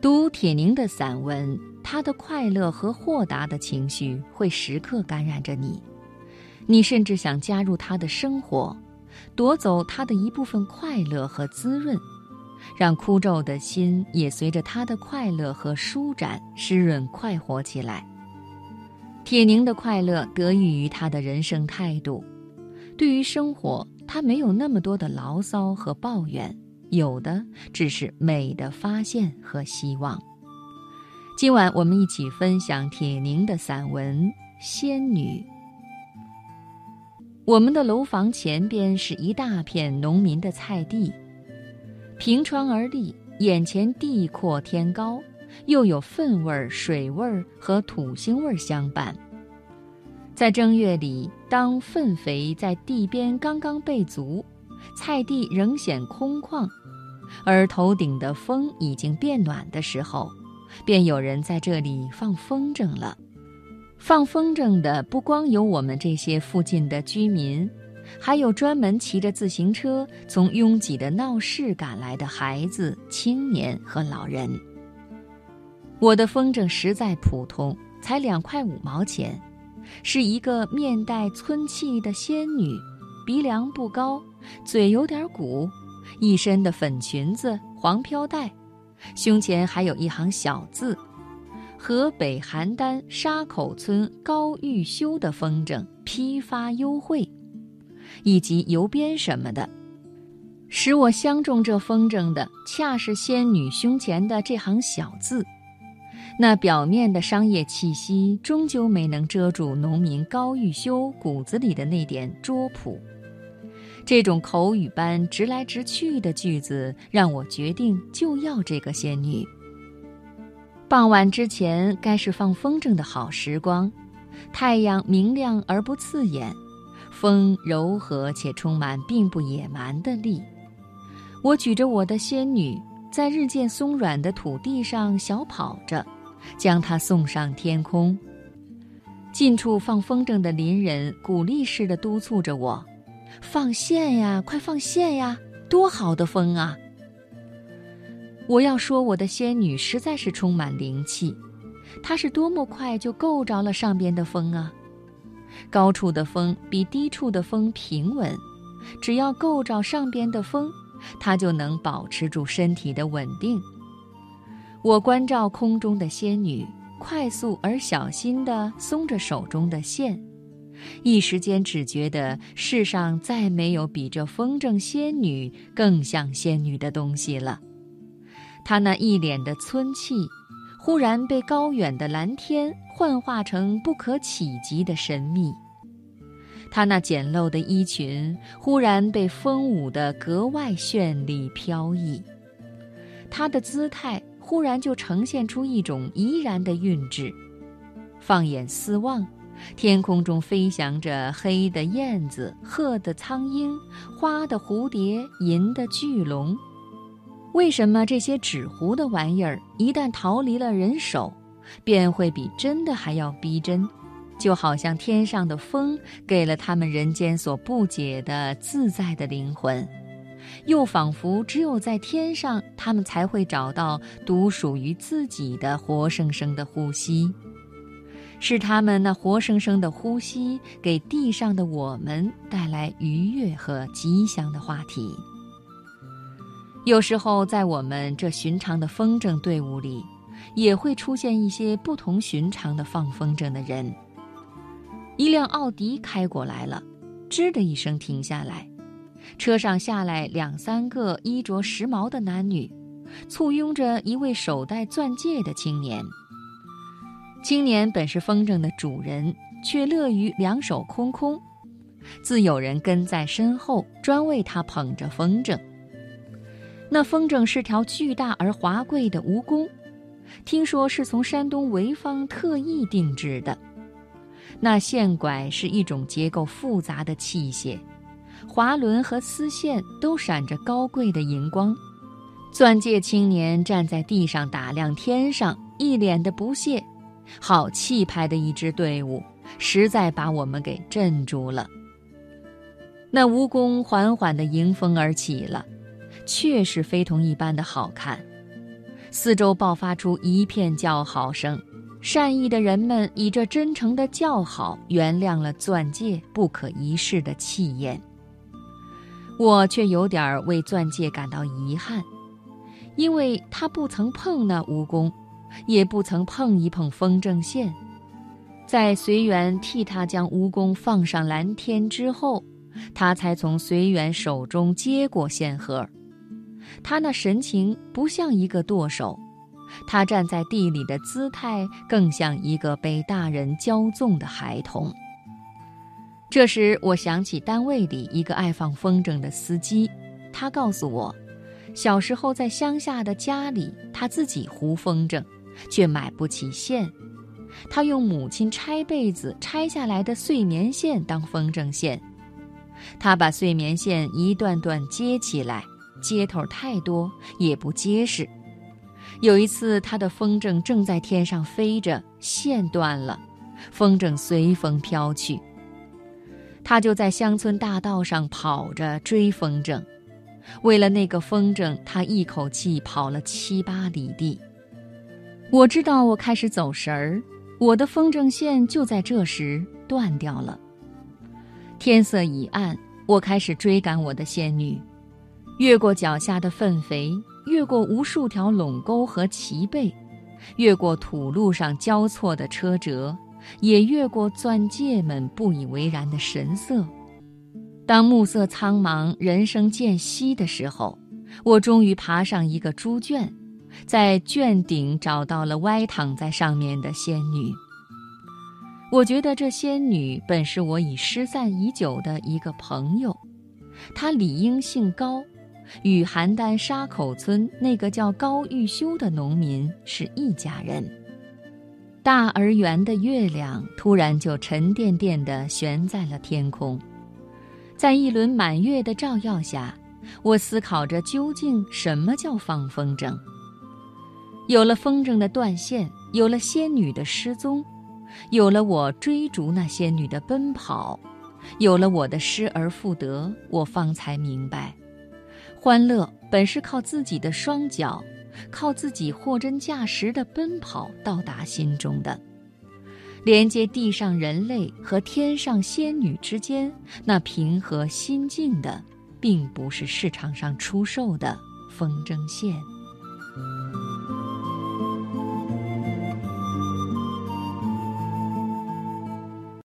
读铁凝的散文，他的快乐和豁达的情绪会时刻感染着你，你甚至想加入他的生活，夺走他的一部分快乐和滋润，让枯皱的心也随着他的快乐和舒展湿润快活起来。铁凝的快乐得益于他的人生态度，对于生活，他没有那么多的牢骚和抱怨。有的只是美的发现和希望。今晚我们一起分享铁凝的散文《仙女》。我们的楼房前边是一大片农民的菜地，凭窗而立，眼前地阔天高，又有粪味儿、水味儿和土腥味儿相伴。在正月里，当粪肥在地边刚刚备足，菜地仍显空旷。而头顶的风已经变暖的时候，便有人在这里放风筝了。放风筝的不光有我们这些附近的居民，还有专门骑着自行车从拥挤的闹市赶来的孩子、青年和老人。我的风筝实在普通，才两块五毛钱，是一个面带村气的仙女，鼻梁不高，嘴有点鼓。一身的粉裙子、黄飘带，胸前还有一行小字：“河北邯郸沙口村高玉修的风筝批发优惠，以及邮编什么的。”使我相中这风筝的，恰是仙女胸前的这行小字。那表面的商业气息，终究没能遮住农民高玉修骨子里的那点拙朴。这种口语般直来直去的句子，让我决定就要这个仙女。傍晚之前，该是放风筝的好时光，太阳明亮而不刺眼，风柔和且充满并不野蛮的力。我举着我的仙女，在日渐松软的土地上小跑着，将它送上天空。近处放风筝的邻人鼓励似的督促着我。放线呀，快放线呀！多好的风啊！我要说，我的仙女实在是充满灵气，她是多么快就够着了上边的风啊！高处的风比低处的风平稳，只要够着上边的风，她就能保持住身体的稳定。我关照空中的仙女，快速而小心地松着手中的线。一时间，只觉得世上再没有比这风筝仙女更像仙女的东西了。她那一脸的村气，忽然被高远的蓝天幻化成不可企及的神秘；她那简陋的衣裙，忽然被风舞得格外绚丽飘逸；她的姿态，忽然就呈现出一种怡然的韵致。放眼四望。天空中飞翔着黑的燕子、褐的苍鹰、花的蝴蝶、银的巨龙。为什么这些纸糊的玩意儿一旦逃离了人手，便会比真的还要逼真？就好像天上的风给了他们人间所不解的自在的灵魂，又仿佛只有在天上，他们才会找到独属于自己的活生生的呼吸。是他们那活生生的呼吸，给地上的我们带来愉悦和吉祥的话题。有时候，在我们这寻常的风筝队伍里，也会出现一些不同寻常的放风筝的人。一辆奥迪开过来了，吱的一声停下来，车上下来两三个衣着时髦的男女，簇拥着一位手戴钻戒的青年。青年本是风筝的主人，却乐于两手空空，自有人跟在身后，专为他捧着风筝。那风筝是条巨大而华贵的蜈蚣，听说是从山东潍坊特意定制的。那线拐是一种结构复杂的器械，滑轮和丝线都闪着高贵的荧光。钻戒青年站在地上打量天上，一脸的不屑。好气派的一支队伍，实在把我们给镇住了。那蜈蚣缓缓地迎风而起了，确实非同一般的好看。四周爆发出一片叫好声。善意的人们以这真诚的叫好，原谅了钻戒不可一世的气焰。我却有点为钻戒感到遗憾，因为他不曾碰那蜈蚣，也不曾碰一碰风筝线。在随缘替他将蜈蚣放上蓝天之后，他才从随缘手中接过线盒。他那神情不像一个舵手。他站在地里的姿态，更像一个被大人骄纵的孩童。这时，我想起单位里一个爱放风筝的司机，他告诉我，小时候在乡下的家里，他自己糊风筝，却买不起线，他用母亲拆被子拆下来的碎棉线当风筝线，他把碎棉线一段段接起来，接头太多也不结实。有一次，他的风筝正在天上飞着，线断了，风筝随风飘去。他就在乡村大道上跑着追风筝，为了那个风筝，他一口气跑了七八里地。我知道，我开始走神儿，我的风筝线就在这时断掉了。天色已暗，我开始追赶我的仙女，越过脚下的粪肥。越过无数条垄沟和齐背，越过土路上交错的车辙，也越过钻戒们不以为然的神色。当暮色苍茫，人声渐稀的时候，我终于爬上一个猪圈，在圈顶找到了歪躺在上面的仙女。我觉得这仙女本是我已失散已久的一个朋友，她理应姓高。与邯郸沙口村那个叫高玉修的农民是一家人。大而圆的月亮突然就沉甸甸地悬在了天空，在一轮满月的照耀下，我思考着究竟什么叫放风筝。有了风筝的断线，有了仙女的失踪，有了我追逐那仙女的奔跑，有了我的失而复得，我方才明白。欢乐本是靠自己的双脚，靠自己货真价实的奔跑到达心中的，连接地上人类和天上仙女之间那平和心境的，并不是市场上出售的风筝线。